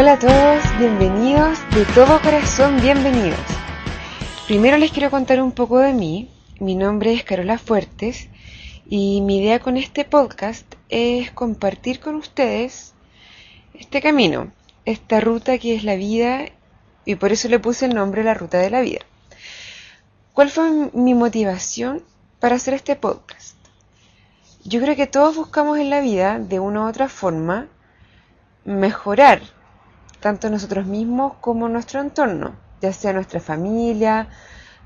Hola a todos, bienvenidos, de todo corazón, bienvenidos. Primero les quiero contar un poco de mí. Mi nombre es Carola Fuertes y mi idea con este podcast es compartir con ustedes este camino, esta ruta que es la vida y por eso le puse el nombre La Ruta de la Vida. ¿Cuál fue mi motivación para hacer este podcast? Yo creo que todos buscamos en la vida, de una u otra forma, mejorar tanto nosotros mismos como nuestro entorno, ya sea nuestra familia,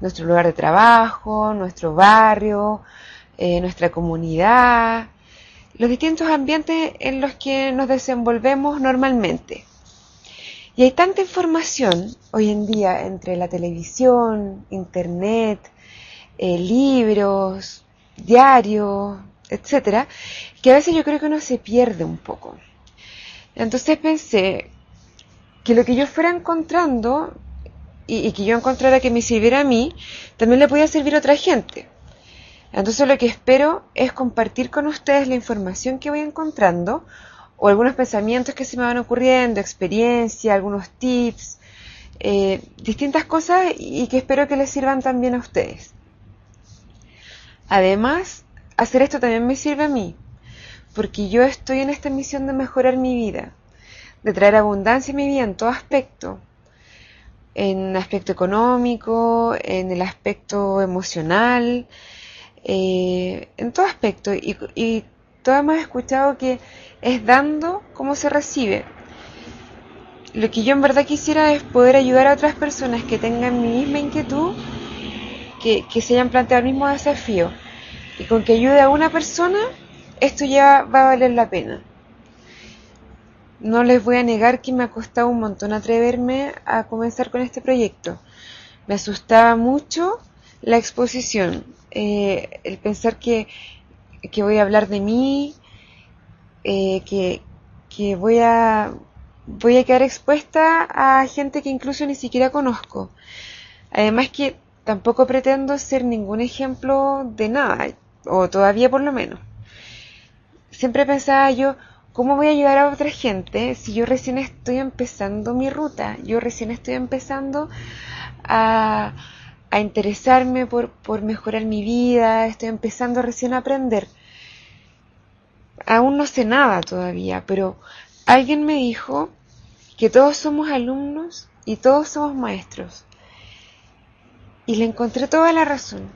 nuestro lugar de trabajo, nuestro barrio, eh, nuestra comunidad, los distintos ambientes en los que nos desenvolvemos normalmente. Y hay tanta información hoy en día entre la televisión, internet, eh, libros, diarios, etcétera, que a veces yo creo que uno se pierde un poco. Entonces pensé que lo que yo fuera encontrando y, que yo encontrara que me sirviera a mí, también le podía servir a otra gente. Entonces lo que espero es compartir con ustedes la información que voy encontrando o algunos pensamientos que se me van ocurriendo, experiencia, algunos tips, eh, distintas cosas y que espero que les sirvan también a ustedes. Además, hacer esto también me sirve a mí, porque yo estoy en esta misión de mejorar mi vida de traer abundancia a mi vida en todo aspecto, en aspecto económico, en el aspecto emocional, eh, en todo aspecto. Y, y todos hemos escuchado que es dando como se recibe. Lo que yo en verdad quisiera es poder ayudar a otras personas que tengan mi misma inquietud, que, que se hayan planteado el mismo desafío. Y con que ayude a una persona, esto ya va a valer la pena. No les voy a negar que me ha costado un montón atreverme a comenzar con este proyecto. Me asustaba mucho la exposición, eh, el pensar que, voy a hablar de mí, eh, que, que voy a voy a quedar expuesta a gente que incluso ni siquiera conozco. Además que tampoco pretendo ser ningún ejemplo de nada, o todavía por lo menos. Siempre pensaba yo, ¿Cómo voy a ayudar a otra gente si yo recién estoy empezando mi ruta? Yo recién estoy empezando a, interesarme por, por mejorar mi vida, estoy empezando recién a aprender. Aún no sé nada todavía, pero alguien me dijo que todos somos alumnos y todos somos maestros. Y le encontré toda la razón.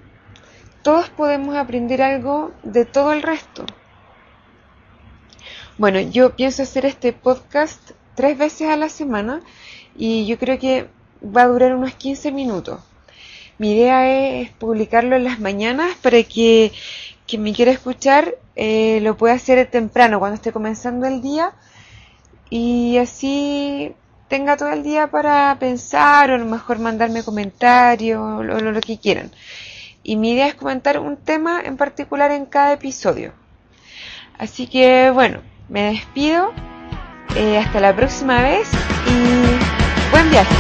Todos podemos aprender algo de todo el resto. Bueno, yo pienso hacer este podcast tres veces a la semana y yo creo que va a durar unos 15 minutos. Mi idea es publicarlo en las mañanas para que quien me quiera escuchar eh, lo pueda hacer temprano, cuando esté comenzando el día, y así tenga todo el día para pensar o a lo mejor mandarme comentarios o lo que quieran. Y mi idea es comentar un tema en particular en cada episodio. Así que bueno, me despido. Eh, hasta la próxima vez y buen viaje.